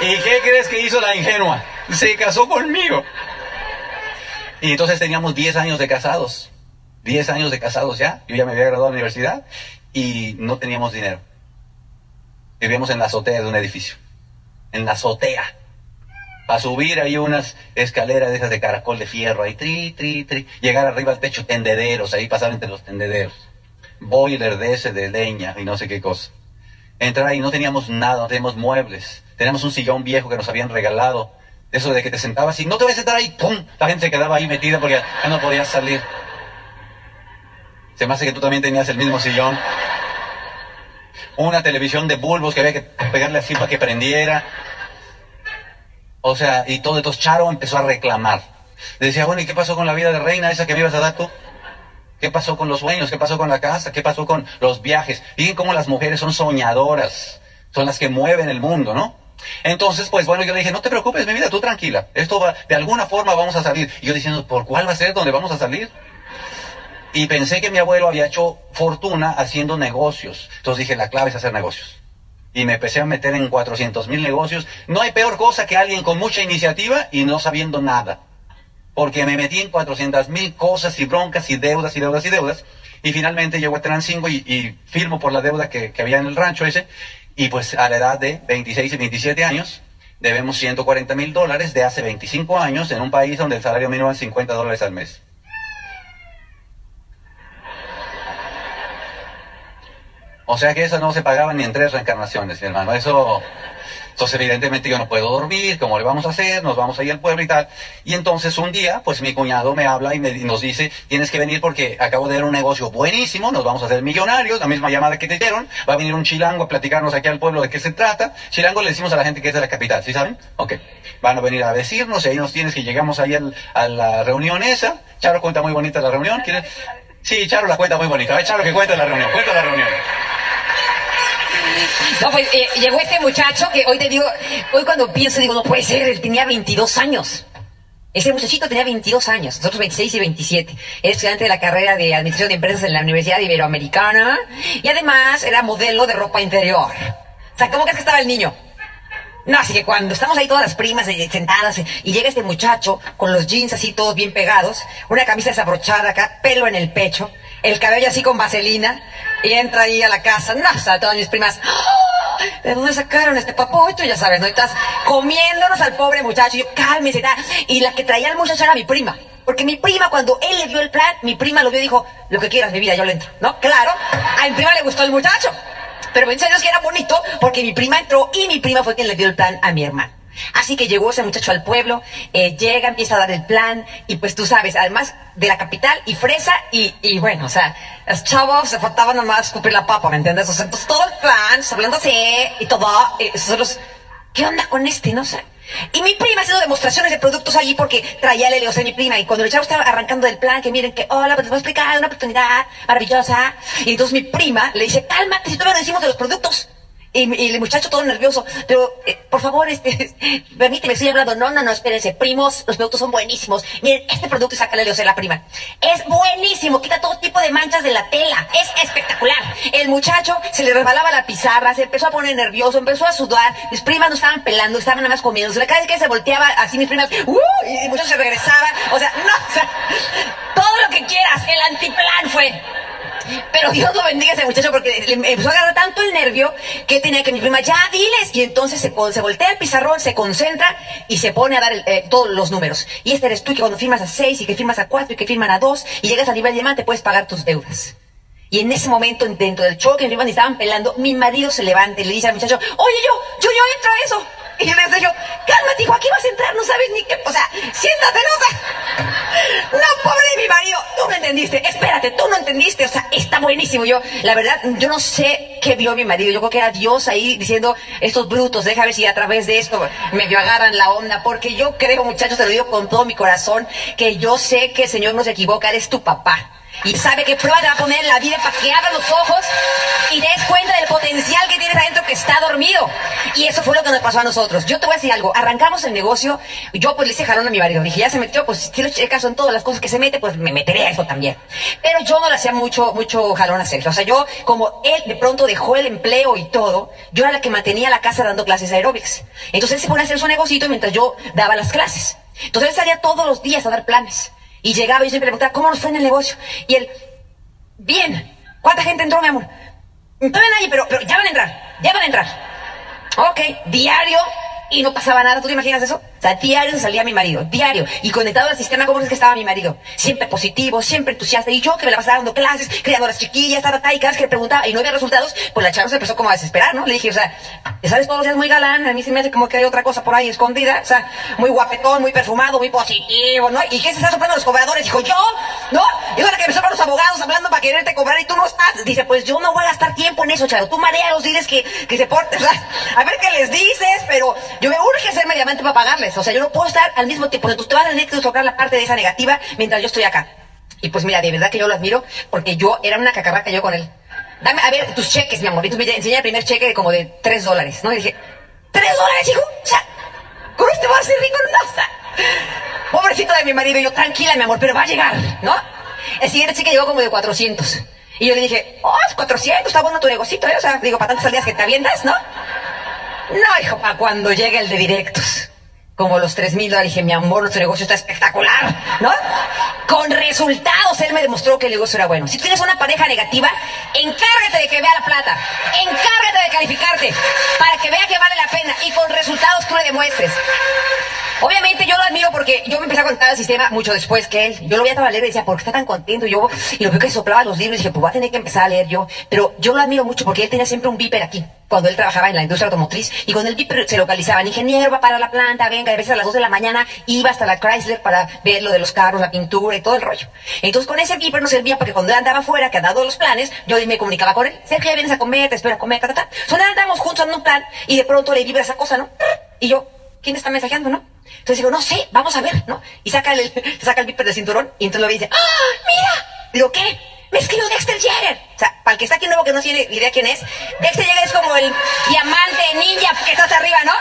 ¿Y qué crees que hizo la ingenua? Se casó conmigo. Y entonces teníamos 10 años de casados. 10 años de casados ya. Yo ya me había graduado de la universidad y no teníamos dinero. Vivíamos en la azotea de un edificio. En la azotea. Para subir ahí unas escaleras de esas de caracol de fierro, ahí tri, tri, tri. Llegar arriba al techo, tendederos, ahí pasar entre los tendederos. Boiler de ese de leña y no sé qué cosa. Entrar ahí, no teníamos nada, no teníamos muebles. Teníamos un sillón viejo que nos habían regalado. Eso de que te sentabas y no te vas a sentar ahí, ¡pum! La gente se quedaba ahí metida porque ya no podías salir. Se me hace que tú también tenías el mismo sillón. Una televisión de bulbos que había que pegarle así para que prendiera. O sea, y todo esto, Charo empezó a reclamar. Le decía, bueno, ¿y qué pasó con la vida de reina esa que me ibas a dar tú? ¿Qué pasó con los sueños? ¿Qué pasó con la casa? ¿Qué pasó con los viajes? Fíjense cómo las mujeres son soñadoras. Son las que mueven el mundo, ¿no? Entonces, pues bueno, yo le dije, no te preocupes, mi vida, tú tranquila. Esto va, de alguna forma vamos a salir. Y yo diciendo, ¿por cuál va a ser donde vamos a salir? Y pensé que mi abuelo había hecho fortuna haciendo negocios. Entonces dije, la clave es hacer negocios. Y me empecé a meter en 400 mil negocios. No hay peor cosa que alguien con mucha iniciativa y no sabiendo nada. Porque me metí en 400 mil cosas y broncas y deudas y deudas y deudas. Y finalmente llego a Transingo y, y firmo por la deuda que, que había en el rancho ese. Y pues a la edad de 26 y 27 años, debemos 140 mil dólares de hace 25 años en un país donde el salario mínimo es 50 dólares al mes. O sea que eso no se pagaba ni en tres reencarnaciones, mi hermano. Eso, entonces evidentemente yo no puedo dormir, ¿cómo le vamos a hacer? Nos vamos a ir al pueblo y tal. Y entonces un día, pues mi cuñado me habla y, me, nos dice, tienes que venir porque acabo de ver un negocio buenísimo, nos vamos a hacer millonarios, la misma llamada que te dieron, va a venir un chilango a platicarnos aquí al pueblo de qué se trata. Chilango le decimos a la gente que es de la capital, ¿sí saben? Ok. Van a venir a decirnos, y ahí nos tienes que llegamos ahí a la reunión esa. Charo cuenta muy bonita la reunión. ¿Quieres? Sí, Charo la cuenta muy bonita. A ver, Charo que cuenta la reunión, cuenta la reunión. No, pues eh, llegó este muchacho que hoy te digo, hoy cuando pienso digo, no puede ser, él tenía 22 años. Ese muchachito tenía 22 años, nosotros 26 y 27. Era estudiante de la carrera de Administración de Empresas en la Universidad Iberoamericana y además era modelo de ropa interior. O sea, ¿cómo crees que estaba el niño? No, así que cuando estamos ahí todas las primas eh, sentadas eh, y llega este muchacho con los jeans así todos bien pegados, una camisa desabrochada acá, pelo en el pecho, el cabello así con vaselina y entra ahí a la casa, no, o todas mis primas, ¡Ah! ¿de dónde sacaron este papocho? Ya sabes, ¿no? Y estás comiéndonos al pobre muchacho, y yo, cálmese, tal. y la que traía al muchacho era mi prima. Porque mi prima, cuando él le dio el plan, mi prima lo vio y dijo, lo que quieras, mi vida, yo le entro. ¿No? Claro, a mi prima le gustó el muchacho. Pero en serio es que era bonito porque mi prima entró y mi prima fue quien le dio el plan a mi hermano. Así que llegó ese muchacho al pueblo, eh, llega, empieza a dar el plan y pues tú sabes, además de la capital y fresa y, y bueno, o sea, los chavos se faltaban nomás escupir la papa, ¿me entiendes? O sea, entonces todo el plan, hablando así y todo, y nosotros, ¿qué onda con este? No. Y mi prima haciendo demostraciones de productos allí porque traía el helio, o sea, mi prima. Y cuando el chavo estaba arrancando del plan, que miren que, hola, pues les voy a explicar una oportunidad maravillosa. Y entonces mi prima le dice, cálmate, si todavía no decimos de los productos. Y, el muchacho todo nervioso, pero eh, por favor, este, [laughs] permíteme, estoy hablando. No, no, no, espérense, primos, los productos son buenísimos. Miren, este producto, y sácale o sea, la prima. Es buenísimo, quita todo tipo de manchas de la tela. Es espectacular. El muchacho se le resbalaba la pizarra, se empezó a poner nervioso, empezó a sudar. Mis primas no estaban pelando, estaban nada más comiendo. Cada vez que se volteaba así, mis primas, ¡uh! Y el muchacho se regresaba. O sea, no, o sea, [laughs] todo lo que quieras, el antiplan fue. Pero Dios lo bendiga a ese muchacho porque le empezó a agarrar tanto el nervio que tenía que mi prima, ya diles. Y entonces se, se voltea el pizarrón, se concentra y se pone a dar eh, todos los números. Y este eres tú que cuando firmas a seis y que firmas a cuatro y que firman a dos y llegas a nivel diamante puedes pagar tus deudas. Y en ese momento, dentro del choque, en y estaban pelando, mi marido se levanta y le dice al muchacho, oye, yo, yo, yo entro a eso. Y le digo, yo, cálmate, hijo, aquí vas a entrar, no sabes ni qué, o sea, siéntate, no, o sea, no, pobre mi marido, tú no entendiste, espérate, tú no entendiste, o sea, está buenísimo. Yo, la verdad, yo no sé qué vio mi marido, yo creo que era Dios ahí diciendo, estos brutos, déjame ver si a través de esto medio agarran la onda, porque yo creo, muchachos, te lo digo con todo mi corazón, que yo sé que el Señor no se equivoca, eres tu papá y sabe qué prueba te va a poner la vida para que abras los ojos y des cuenta del potencial que tienes adentro que está dormido. Y eso fue lo que nos pasó a nosotros. Yo te voy a decir algo. Arrancamos el negocio. Yo pues le hice jalón a mi marido. Dije, ya se metió, pues si lo checas en todas las cosas que se mete, pues me meteré a eso también. Pero yo no le hacía mucho, mucho jalón a Sergio. O sea, yo, como él de pronto dejó el empleo y todo, yo era la que mantenía la casa dando clases aeróbics. Entonces él se ponía a hacer su negocito mientras yo daba las clases. Entonces él salía todos los días a dar planes. Y llegaba y yo le preguntaba, ¿cómo nos fue en el negocio? Y él, bien. ¿Cuánta gente entró, mi amor? Todavía nadie, pero, pero ya van a entrar, ya van a entrar. Ok, diario y no pasaba nada. ¿Tú te imaginas eso? O sea, diario salía mi marido, diario. Y conectado al sistema, ¿cómo es que estaba mi marido? Siempre positivo, siempre entusiasta. Y yo que me la pasaba dando clases, criando a las chiquillas, estaba y cada vez que le preguntaba y no había resultados, pues la chava se empezó como a desesperar, ¿no? Le dije, o sea, sabes, todos los días muy galán, a mí se me hace como que hay otra cosa por ahí escondida, o sea, muy guapetón, muy perfumado, muy positivo, ¿no? ¿Y qué se está soplando los cobradores? Dijo, yo, ¿no? Yo la que me soplan los abogados hablando para quererte cobrar y tú no estás. Dice, pues yo no voy a gastar tiempo en eso, chavo. Tú marealos, diles que, que se porten, o sea, a ver qué les dices, pero yo me urge hacerme diamante para pagarles. O sea, yo no puedo estar al mismo tiempo. Entonces, tú vas a tener que tocar la parte de esa negativa mientras yo estoy acá. Y pues mira, de verdad que yo lo admiro porque yo era una cacarraca yo con él. Dame, a ver, tus cheques, mi amor. Y tú me enseñas el primer cheque de como de tres dólares, ¿no? Y dije, ¿tres dólares, hijo? O sea, ¿con este vas a ser rico? O sea, pobrecito de mi marido. Y yo, tranquila, mi amor, pero va a llegar, ¿no? El siguiente cheque llegó como de 400. Y yo le dije, oh, es 400, está bueno tu negocito, ¿eh? O sea, digo, para tantas salidas que te avientas, ¿no? No, hijo, para cuando llegue el de directos. Como los tres mil dólares, dije, mi amor, nuestro negocio está espectacular, ¿no? Con resultados, él me demostró que el negocio era bueno. Si tienes una pareja negativa, encárgate de que vea la plata. Encárgate de calificarte para que vea que vale la pena y con resultados tú le demuestres. Obviamente yo lo admiro porque yo me empecé a contar el sistema mucho después que él. Yo lo veía a leer y decía, ¿por qué está tan contento? Y yo, y lo veo que soplaba los libros y dije, pues voy a tener que empezar a leer yo. Pero yo lo admiro mucho porque él tenía siempre un viper aquí, cuando él trabajaba en la industria automotriz. Y con el viper se localizaban, ingeniero, va para la planta, venga, a veces a las 2 de la mañana iba hasta la Chrysler para ver lo de los carros, la pintura y todo el rollo. Entonces con ese viper nos servía porque cuando él andaba afuera, que ha dado los planes, yo me comunicaba con él, Sergio, ya vienes a comer, te espero a comer, ta, ta, ta. Entonces andábamos juntos en un plan y de pronto le vibra esa cosa, ¿no? Y yo, ¿quién está mensajeando, no? Entonces digo, no sé, vamos a ver, ¿no? Y saca el, [laughs] saca el viper del cinturón y entonces lo ve y dice, ¡ah, mira! Digo, ¿qué? Me escribió Dexter Jagger. O sea, para el que está aquí nuevo que no tiene idea quién es, Dexter Jagger es como el diamante ninja que está hasta arriba, ¿no?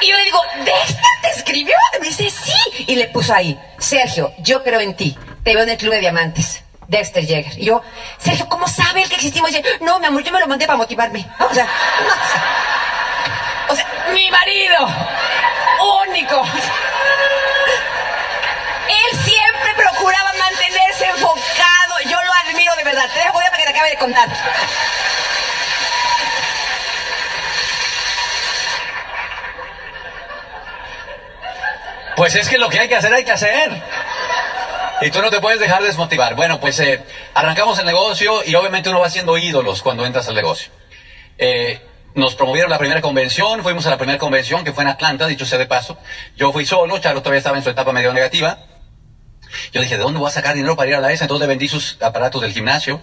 Y yo le digo, ¿Dexter te escribió? Me dice, sí. Y le puso ahí, Sergio, yo creo en ti. Te veo en el club de diamantes. Dexter Jagger. Y yo, Sergio, ¿cómo sabe el que existimos? Y dice, no, mi amor, yo me lo mandé para motivarme. O sea, o sea, mi marido, único. Él siempre procuraba mantenerse enfocado. Yo lo admiro de verdad. Te dejo para que te acabe de contar. Pues es que lo que hay que hacer, hay que hacer. Y tú no te puedes dejar desmotivar. Bueno, pues eh, arrancamos el negocio y obviamente uno va haciendo ídolos cuando entras al negocio. Eh, nos promovieron la primera convención, fuimos a la primera convención que fue en Atlanta, dicho sea de paso. Yo fui solo, Charo todavía estaba en su etapa medio negativa. Yo dije, ¿de dónde voy a sacar dinero para ir a la ESA? Entonces le vendí sus aparatos del gimnasio.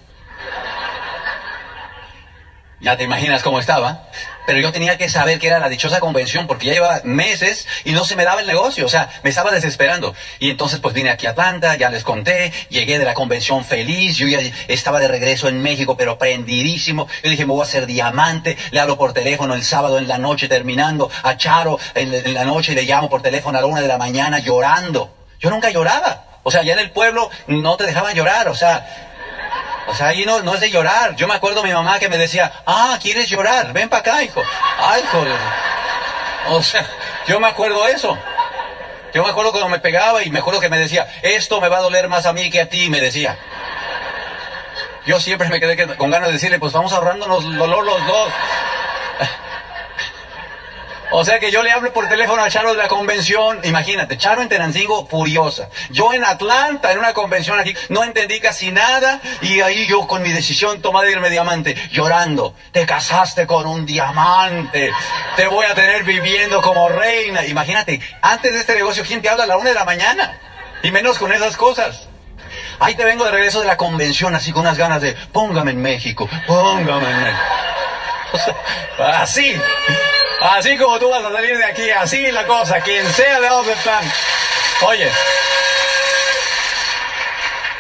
Ya te imaginas cómo estaba. Pero yo tenía que saber que era la dichosa convención porque ya llevaba meses y no se me daba el negocio. O sea, me estaba desesperando. Y entonces pues vine aquí a Atlanta, ya les conté, llegué de la convención feliz. Yo ya estaba de regreso en México, pero prendidísimo. Yo dije, me voy a hacer diamante. Le hablo por teléfono el sábado en la noche terminando a Charo en, en la noche y le llamo por teléfono a la una de la mañana llorando. Yo nunca lloraba. O sea, ya en el pueblo no te dejaban llorar. O sea, o sea, ahí no, no es de llorar. Yo me acuerdo mi mamá que me decía, ah, ¿quieres llorar? Ven para acá, hijo. Ay, joder. O sea, yo me acuerdo eso. Yo me acuerdo cuando me pegaba y me acuerdo que me decía, esto me va a doler más a mí que a ti, me decía. Yo siempre me quedé con ganas de decirle, pues vamos ahorrándonos dolor los dos. O sea que yo le hablo por teléfono a Charo de la convención. Imagínate, Charo en Tenancingo furiosa. Yo en Atlanta, en una convención aquí, no entendí casi nada. Y ahí yo con mi decisión tomada de irme diamante, llorando. Te casaste con un diamante. Te voy a tener viviendo como reina. Imagínate, antes de este negocio, ¿quién te habla a la una de la mañana? Y menos con esas cosas. Ahí te vengo de regreso de la convención, así con unas ganas de, póngame en México, póngame en México. [laughs] O sea, así. Así como tú vas a salir de aquí, así la cosa, quien sea de donde están. Oye,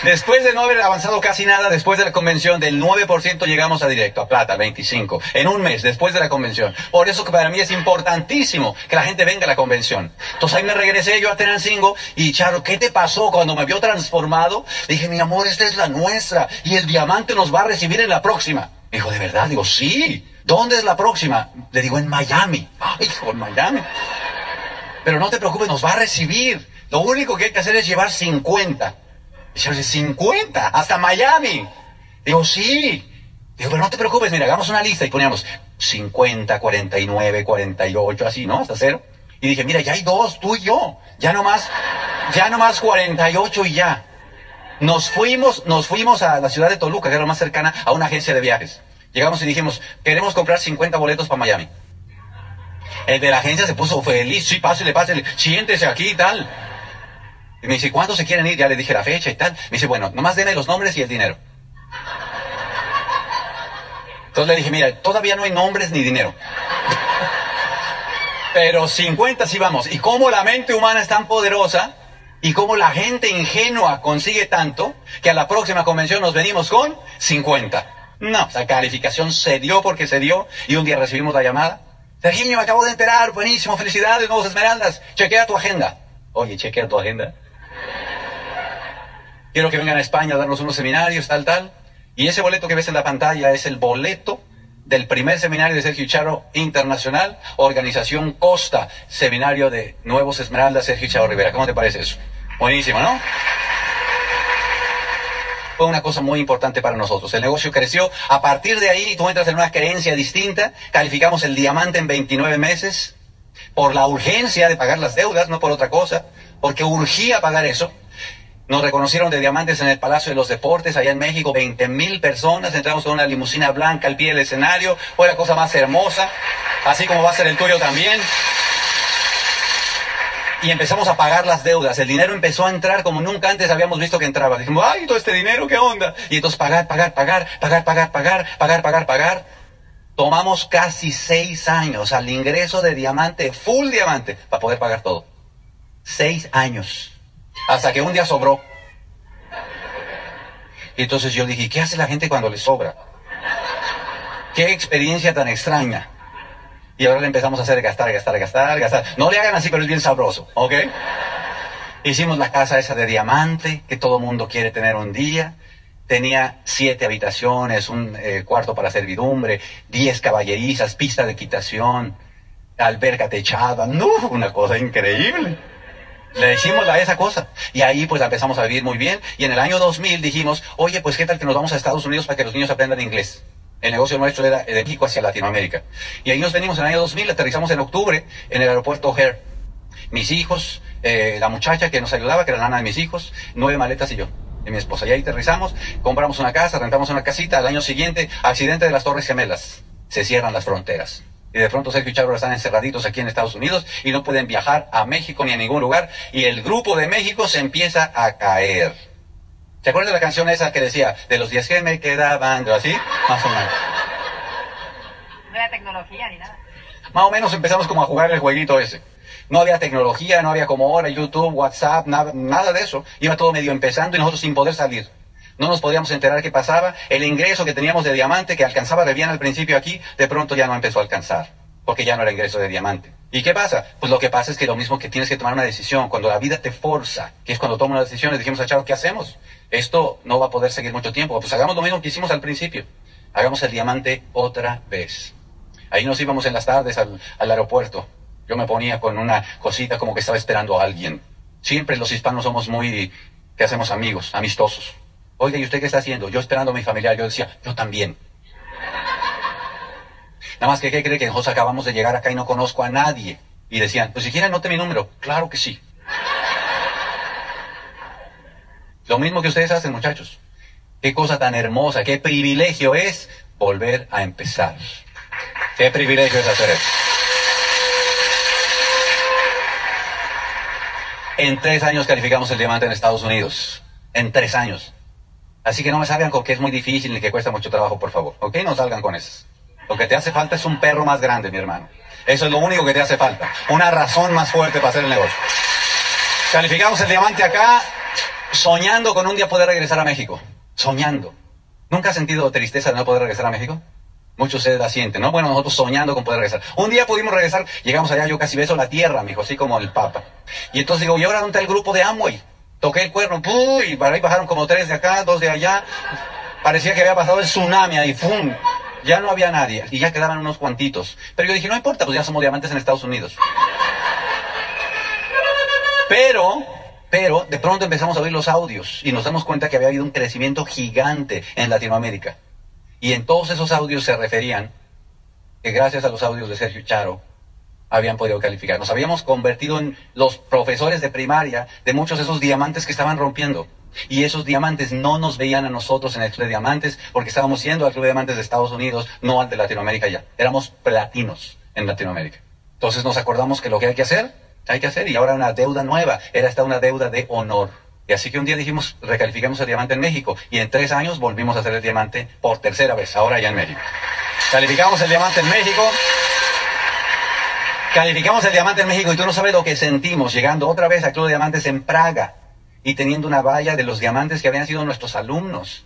Después de no haber avanzado casi nada, después de la convención, del 9% llegamos a directo, a plata, 25, en un mes, después de la convención. Por eso que para mí es importantísimo que la gente venga a la convención. Entonces ahí me regresé yo a Tenancingo y Charo, ¿qué te pasó cuando me vio transformado? Dije, mi amor, esta es la nuestra y el diamante nos va a recibir en la próxima. Dijo, ¿de verdad? Digo, sí. ¿Dónde es la próxima? Le digo, en Miami. Ay, en Miami. Pero no te preocupes, nos va a recibir. Lo único que hay que hacer es llevar 50. Dice, oye, 50, hasta Miami. Digo, sí. Digo, pero no te preocupes, mira, hagamos una lista y poníamos 50, 49, 48, así, ¿no? Hasta cero. Y dije, mira, ya hay dos, tú y yo. Ya nomás, ya nomás 48 y ya. Nos fuimos, nos fuimos a la ciudad de Toluca, que era lo más cercana, a una agencia de viajes. Llegamos y dijimos, queremos comprar 50 boletos para Miami. El de la agencia se puso feliz, sí, pásele, pásele, siéntese aquí y tal. Y me dice, ¿cuándo se quieren ir? Ya le dije la fecha y tal. Me dice, bueno, nomás denme los nombres y el dinero. Entonces le dije, mira, todavía no hay nombres ni dinero. [laughs] Pero 50 sí vamos. Y cómo la mente humana es tan poderosa y cómo la gente ingenua consigue tanto que a la próxima convención nos venimos con 50. No, esa calificación se dio porque se dio y un día recibimos la llamada. Sergio, me acabo de enterar, buenísimo, felicidades, nuevos esmeraldas. Chequea tu agenda. Oye, chequea tu agenda. Quiero que vengan a España a darnos unos seminarios, tal, tal. Y ese boleto que ves en la pantalla es el boleto del primer seminario de Sergio Charo Internacional, Organización Costa, Seminario de Nuevos Esmeraldas, Sergio Charo Rivera. ¿Cómo te parece eso? Buenísimo, ¿no? Fue una cosa muy importante para nosotros. El negocio creció. A partir de ahí, tú entras en una creencia distinta. Calificamos el diamante en 29 meses por la urgencia de pagar las deudas, no por otra cosa, porque urgía pagar eso. Nos reconocieron de diamantes en el Palacio de los Deportes, allá en México, 20 mil personas. Entramos con una limusina blanca al pie del escenario. Fue la cosa más hermosa, así como va a ser el tuyo también y empezamos a pagar las deudas. El dinero empezó a entrar como nunca antes habíamos visto que entraba. Dijimos, ay, todo este dinero, ¿qué onda? Y entonces pagar, pagar, pagar, pagar, pagar, pagar, pagar, pagar, pagar. Tomamos casi seis años al ingreso de diamante, full diamante, para poder pagar todo. Seis años. Hasta que un día sobró. Y entonces yo dije, ¿qué hace la gente cuando le sobra? Qué experiencia tan extraña. Y ahora le empezamos a hacer gastar, gastar, gastar, gastar. No le hagan así, pero es bien sabroso, ¿ok? Hicimos la casa esa de diamante que todo mundo quiere tener un día. Tenía siete habitaciones, un eh, cuarto para servidumbre, diez caballerizas, pista de equitación, alberca techada. No, una cosa increíble. Le hicimos a esa cosa. Y ahí pues empezamos a vivir muy bien. Y en el año 2000 dijimos, oye, pues qué tal que nos vamos a Estados Unidos para que los niños aprendan inglés. El negocio nuestro era de México hacia Latinoamérica. Y ahí nos venimos en el año 2000, aterrizamos en octubre en el aeropuerto O'Hare. Mis hijos, eh, la muchacha que nos ayudaba, que era la nana de mis hijos, nueve maletas y yo, y mi esposa. Y ahí aterrizamos, compramos una casa, rentamos una casita. Al año siguiente, accidente de las Torres Gemelas. Se cierran las fronteras. Y de pronto Sergio y Charo están encerraditos aquí en Estados Unidos y no pueden viajar a México ni a ningún lugar. Y el grupo de México se empieza a caer. ¿Se acuerdan de la canción esa que decía, de los días que me quedaban, así? Más o menos. No había tecnología ni nada. Más o menos empezamos como a jugar el jueguito ese. No había tecnología, no había como ahora YouTube, WhatsApp, nada, nada de eso. Iba todo medio empezando y nosotros sin poder salir. No nos podíamos enterar qué pasaba. El ingreso que teníamos de diamante, que alcanzaba de bien al principio aquí, de pronto ya no empezó a alcanzar. Porque ya no era ingreso de diamante. ¿Y qué pasa? Pues lo que pasa es que lo mismo que tienes que tomar una decisión, cuando la vida te forza, que es cuando tomas una decisión, le dijimos a Charo, ¿qué hacemos? Esto no va a poder seguir mucho tiempo. Pues hagamos lo mismo que hicimos al principio. Hagamos el diamante otra vez. Ahí nos íbamos en las tardes al, aeropuerto. Yo me ponía con una cosita como que estaba esperando a alguien. Siempre los hispanos somos muy, ¿qué hacemos? Amigos, amistosos. Oiga, ¿y usted qué está haciendo? Yo esperando a mi familiar. Yo decía, yo también. Nada más que, ¿qué cree que nosotros acabamos de llegar acá y no conozco a nadie? Y decían, pues si quiere anote mi número. Claro que sí. Lo mismo que ustedes hacen, muchachos. Qué cosa tan hermosa, qué privilegio es volver a empezar. Qué privilegio es hacer eso. En tres años calificamos el diamante en Estados Unidos. En tres años. Así que no me salgan con que es muy difícil ni que cuesta mucho trabajo, por favor. ¿Ok? No salgan con eso. Lo que te hace falta es un perro más grande, mi hermano. Eso es lo único que te hace falta. Una razón más fuerte para hacer el negocio. Calificamos el diamante acá soñando con un día poder regresar a México. Soñando. ¿Nunca has sentido tristeza de no poder regresar a México? Muchos se la sienten, ¿no? Bueno, nosotros soñando con poder regresar. Un día pudimos regresar, llegamos allá, yo casi beso la tierra, mijo, así como el Papa. Y entonces digo, ¿y ahora dónde está el grupo de Amway? Toqué el cuerno, ¡pum! y ahí bajaron como tres de acá, dos de allá. Parecía que había pasado el tsunami ahí, ¡fum! Ya no había nadie, y ya quedaban unos cuantitos. Pero yo dije, no importa, pues ya somos diamantes en Estados Unidos. Pero, pero, de pronto empezamos a oír los audios y nos damos cuenta que había habido un crecimiento gigante en Latinoamérica. Y en todos esos audios se referían que gracias a los audios de Sergio Charo habían podido calificar. Nos habíamos convertido en los profesores de primaria de muchos de esos diamantes que estaban rompiendo. Y esos diamantes no nos veían a nosotros en el Club de Diamantes porque estábamos siendo al Club de Diamantes de Estados Unidos, no al de Latinoamérica ya. Éramos platinos en Latinoamérica. Entonces nos acordamos que lo que hay que hacer, hay que hacer. Y ahora una deuda nueva. Era esta una deuda de honor. Y así que un día dijimos, recalificamos el diamante en México. Y en tres años volvimos a hacer el diamante por tercera vez, ahora ya en México. Calificamos el diamante en México. Calificamos el diamante en México y tú no sabes lo que sentimos llegando otra vez al Club de Diamantes en Praga y teniendo una valla de los diamantes que habían sido nuestros alumnos,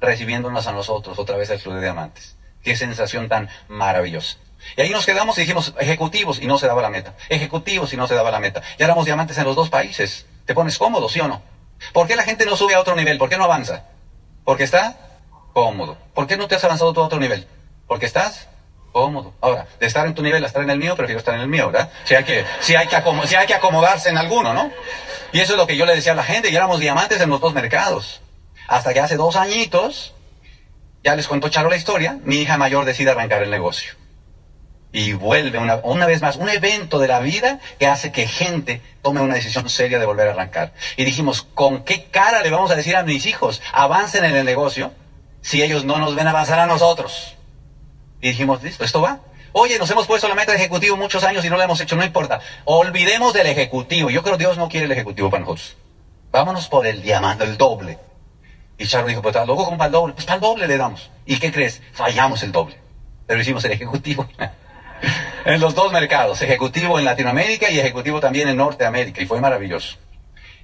recibiéndonos a nosotros otra vez al Club de Diamantes. Qué sensación tan maravillosa. Y ahí nos quedamos y dijimos, ejecutivos, y no se daba la meta. Ejecutivos y no se daba la meta. Ya éramos diamantes en los dos países. ¿Te pones cómodo, sí o no? ¿Por qué la gente no sube a otro nivel? ¿Por qué no avanza? Porque está cómodo. ¿Por qué no te has avanzado tú a otro nivel? Porque estás cómodo. Ahora, de estar en tu nivel a estar en el mío, prefiero estar en el mío, ¿verdad? Si hay que, si hay que, si hay que acomodarse en alguno, ¿no? Y eso es lo que yo le decía a la gente, y éramos diamantes en los dos mercados. Hasta que hace dos añitos, ya les cuento Charo la historia, mi hija mayor decide arrancar el negocio y vuelve una, una, vez más, un evento de la vida que hace que gente tome una decisión seria de volver a arrancar. Y dijimos, ¿con qué cara le vamos a decir a mis hijos, avancen en el negocio, si ellos no nos ven avanzar a nosotros? Y dijimos, listo, esto va. Oye, nos hemos puesto la meta de ejecutivo muchos años y no la hemos hecho, no importa. Olvidemos del ejecutivo. Yo creo que Dios no quiere el ejecutivo para nosotros. Vámonos por el diamante, el doble. Y Charlo dijo, pues luego como para el doble. Pues para el doble le damos. ¿Y qué crees? Fallamos el doble. Pero hicimos el ejecutivo. [laughs] [laughs] en los dos mercados, ejecutivo en Latinoamérica y ejecutivo también en Norteamérica, y fue maravilloso.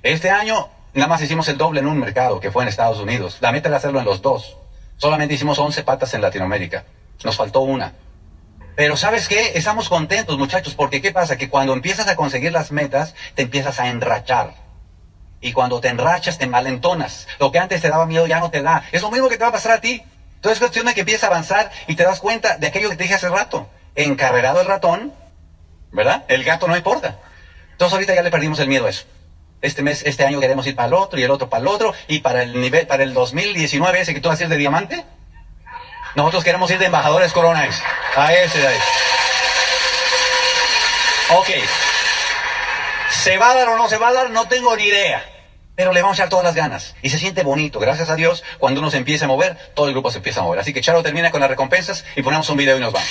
Este año nada más hicimos el doble en un mercado, que fue en Estados Unidos. La meta era hacerlo en los dos. Solamente hicimos 11 patas en Latinoamérica. Nos faltó una. Pero ¿sabes qué? Estamos contentos, muchachos, porque ¿qué pasa? Que cuando empiezas a conseguir las metas, te empiezas a enrachar. Y cuando te enrachas, te malentonas. Lo que antes te daba miedo ya no te da. Es lo mismo que te va a pasar a ti. Entonces es cuestión de que empiezas a avanzar y te das cuenta de aquello que te dije hace rato encarrerado el ratón, ¿verdad? El gato no importa. Entonces ahorita ya le perdimos el miedo a eso. Este mes, este año queremos ir para el otro y el otro para el otro y para el nivel, para el 2019 ese que tú vas a ir de diamante. Nosotros queremos ir de embajadores coronas. A ese, a ese. Ok. ¿Se va a dar o no se va a dar? No tengo ni idea. Pero le vamos a echar todas las ganas. Y se siente bonito. Gracias a Dios, cuando uno se empieza a mover, todo el grupo se empieza a mover. Así que Charo termina con las recompensas y ponemos un video y nos vamos.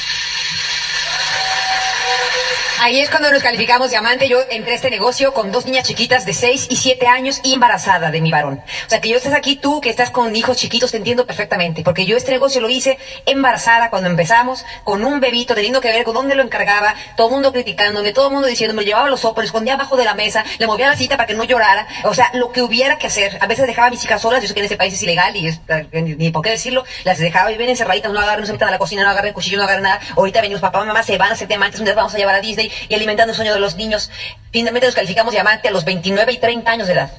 Ahí es cuando nos calificamos diamante. Yo entré a este negocio con dos niñas chiquitas de 6 y 7 años y embarazada de mi varón. O sea, que yo estés aquí, tú que estás con hijos chiquitos, te entiendo perfectamente. Porque yo este negocio lo hice embarazada cuando empezamos, con un bebito, teniendo que ver con dónde lo encargaba, todo el mundo criticándome, todo el mundo diciéndome, llevaba los sopos, escondía abajo de la mesa, le movía la cita para que no llorara. O sea, lo que hubiera que hacer. A veces dejaba a mis hijas solas, yo sé que en ese país es ilegal y es, ni por qué decirlo, las dejaba y ven encerraditas, no agarren, no se metan a la cocina, no agarren cuchillo, no agarren nada. Ahorita venimos papá, mamá, se van a hacer diamantes, un día vamos a llevar a Disney y alimentando el sueño de los niños. Finalmente nos calificamos diamante a los 29 y 30 años de edad.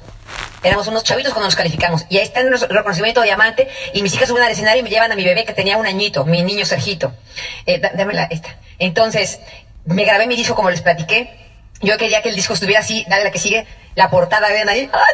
Éramos unos chavitos cuando nos calificamos. Y ahí está el reconocimiento de diamante. Y mis hijas suben al escenario y me llevan a mi bebé que tenía un añito, mi niño Sergito. Eh, dámela esta. Entonces, me grabé mi disco como les platiqué. Yo quería que el disco estuviera así, dale la que sigue, la portada, ven ahí, ¡Ah,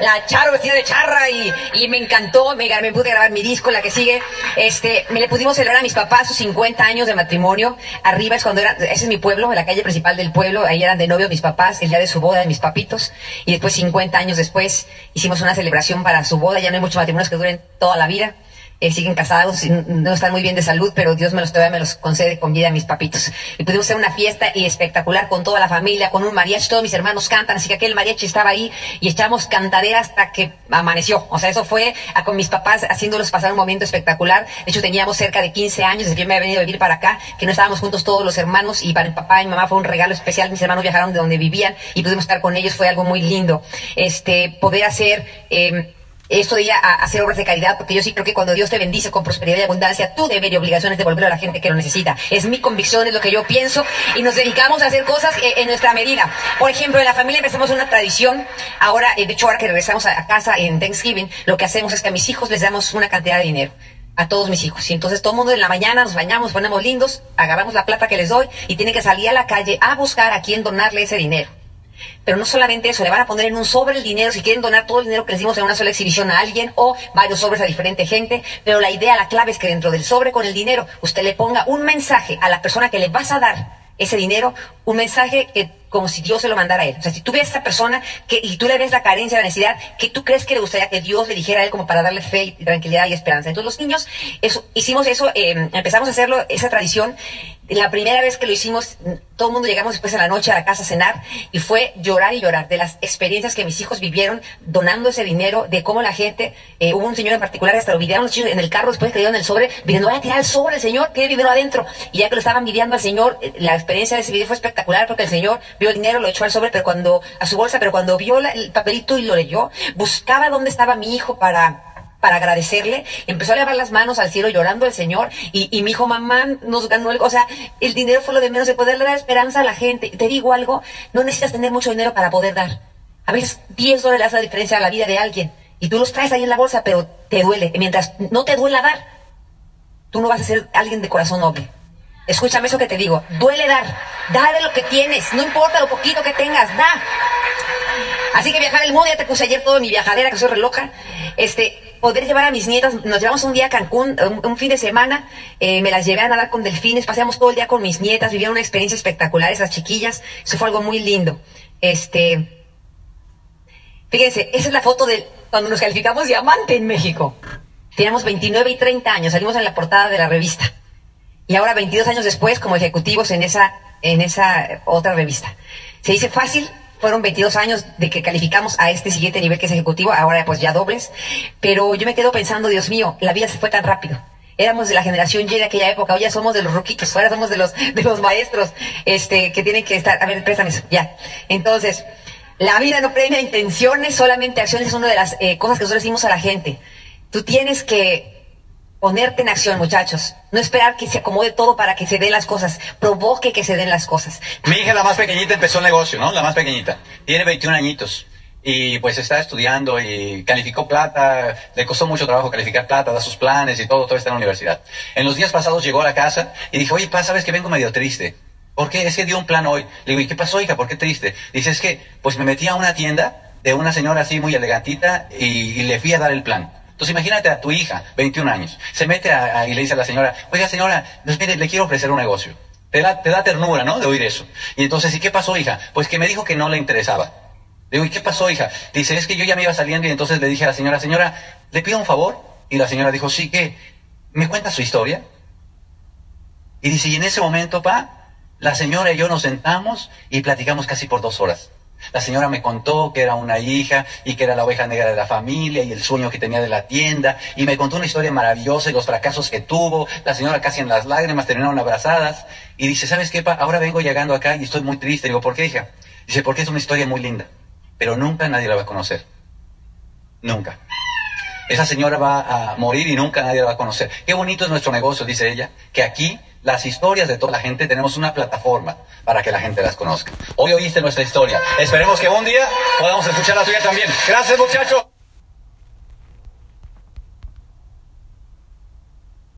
la charo vestida de charra y, y me encantó, me, me, pude grabar mi disco, la que sigue, este, me le pudimos celebrar a mis papás sus 50 años de matrimonio, arriba es cuando era, ese es mi pueblo, en la calle principal del pueblo, ahí eran de novio mis papás, el día de su boda de mis papitos, y después 50 años después hicimos una celebración para su boda, ya no hay muchos matrimonios que duren toda la vida, eh, siguen casados, no están muy bien de salud, pero Dios me los todavía me los concede con vida a mis papitos. Y pudimos hacer una fiesta y espectacular con toda la familia, con un mariachi, todos mis hermanos cantan, así que aquel mariachi estaba ahí y echamos cantadera hasta que amaneció. O sea, eso fue con mis papás haciéndolos pasar un momento espectacular. De hecho, teníamos cerca de 15 años desde que me había venido a vivir para acá, que no estábamos juntos todos los hermanos y para mi papá y mi mamá fue un regalo especial. Mis hermanos viajaron de donde vivían y pudimos estar con ellos, fue algo muy lindo. Este, poder hacer, eh, esto de a, hacer obras de caridad, porque yo sí creo que cuando Dios te bendice con prosperidad y abundancia, tú deberes y obligaciones de devolver a la gente que lo necesita. Es mi convicción, es lo que yo pienso, y nos dedicamos a hacer cosas eh, en nuestra medida. Por ejemplo, en la familia empezamos una tradición, ahora, eh, de hecho, ahora que regresamos a, casa en Thanksgiving, lo que hacemos es que a mis hijos les damos una cantidad de dinero a todos mis hijos. Y entonces todo el mundo en la mañana nos bañamos, ponemos lindos, agarramos la plata que les doy y tienen que salir a la calle a buscar a quién donarle ese dinero. Pero no solamente eso, le van a poner en un sobre el dinero, si quieren donar todo el dinero que les dimos en una sola exhibición a alguien o varios sobres a diferente gente, pero la idea, la clave es que dentro del sobre con el dinero usted le ponga un mensaje a la persona que le vas a dar ese dinero, un mensaje que como si Dios se lo mandara a él. O sea, si tú ves a esta persona que, y tú le ves la carencia, la necesidad, que tú crees que le gustaría que Dios le dijera a él como para darle fe y tranquilidad y esperanza. Entonces los niños, eso, hicimos eso, eh, empezamos a hacerlo, esa tradición, la primera vez que lo hicimos, todo el mundo llegamos después de la noche a la casa a cenar y fue llorar y llorar de las experiencias que mis hijos vivieron donando ese dinero, de cómo la gente, eh, hubo un señor en particular, hasta lo videaron los chicos en el carro después que dieron el sobre, viendo, vaya a tirar el sobre, el señor, tiene dinero adentro. Y ya que lo estaban videando al señor, eh, la experiencia de ese video fue espectacular porque el señor vio el dinero, lo echó al sobre, pero cuando, a su bolsa, pero cuando vio el papelito y lo leyó, buscaba dónde estaba mi hijo para para agradecerle, empezó a levar las manos al cielo llorando al Señor y, y mi hijo, mamá, nos ganó el, o sea, el dinero fue lo de menos, de poder dar esperanza a la gente. Te digo algo, no necesitas tener mucho dinero para poder dar. A veces 10 dólares hace la diferencia a la vida de alguien y tú los traes ahí en la bolsa, pero te duele. Mientras no te duela dar, tú no vas a ser alguien de corazón noble. Escúchame eso que te digo, duele dar, da de lo que tienes, no importa lo poquito que tengas, da. Así que viajar el mundo, ya te puse ayer todo mi viajadera, que soy reloja. Este, poder llevar a mis nietas, nos llevamos un día a Cancún, un, fin de semana, eh, me las llevé a nadar con delfines, paseamos todo el día con mis nietas, vivieron una experiencia espectacular esas chiquillas, eso fue algo muy lindo. Este, fíjense, esa es la foto de cuando nos calificamos diamante en México. Teníamos 29 y 30 años, salimos en la portada de la revista. Y ahora, 22 años después, como ejecutivos en esa, en esa otra revista. Se dice fácil, fueron 22 años de que calificamos a este siguiente nivel que es ejecutivo, ahora pues ya dobles, pero yo me quedo pensando, Dios mío, la vida se fue tan rápido. Éramos de la generación Y de aquella época, hoy ya somos de los ruquitos, ahora somos de los, de los maestros, este, que tienen que estar, a ver, préstame eso, ya. Entonces, la vida no premia intenciones, solamente acciones es una de las eh, cosas que nosotros decimos a la gente. Tú tienes que ponerte en acción, muchachos. No esperar que se acomode todo para que se den las cosas. Provoque que se den las cosas. Mi hija, la más pequeñita, empezó el negocio, ¿no? La más pequeñita. Tiene 21 añitos. Y pues está estudiando y calificó plata. Le costó mucho trabajo calificar plata, da sus planes y todo, todo está en la universidad. En los días pasados llegó a la casa y dijo, oye, pa, sabes que vengo medio triste. ¿Por qué? Es que dio un plan hoy. Le digo, ¿y qué pasó, hija? ¿Por qué triste? Dice, es que, pues me metí a una tienda de una señora así muy elegantita y, y le fui a dar el plan. Entonces imagínate a tu hija, 21 años, se mete a, y le dice a la señora, oiga señora, pues, mire, le quiero ofrecer un negocio. Te da, te da ternura, ¿no? De oír eso. Y entonces, ¿y qué pasó, hija? Pues que me dijo que no le interesaba. Digo, ¿y qué pasó, hija? Dice, es que yo ya me iba saliendo y entonces le dije a la señora, señora, ¿le pido un favor? Y la señora dijo, sí, ¿qué? ¿Me cuenta su historia? Y dice, y en ese momento, pa, la señora y yo nos sentamos y platicamos casi por dos horas. La señora me contó que era una hija y que era la oveja negra de la familia y el sueño que tenía de la tienda y me contó una historia maravillosa y los fracasos que tuvo. La señora casi en las lágrimas terminaron abrazadas y dice, ¿sabes qué? Pa? Ahora vengo llegando acá y estoy muy triste. Digo, ¿por qué, hija? Dice, porque es una historia muy linda, pero nunca nadie la va a conocer. Nunca. Esa señora va a morir y nunca nadie la va a conocer. Qué bonito es nuestro negocio, dice ella, que aquí las historias de toda la gente, tenemos una plataforma para que la gente las conozca. Hoy oíste nuestra historia. Esperemos que un día podamos escuchar la tuya también. Gracias, muchachos.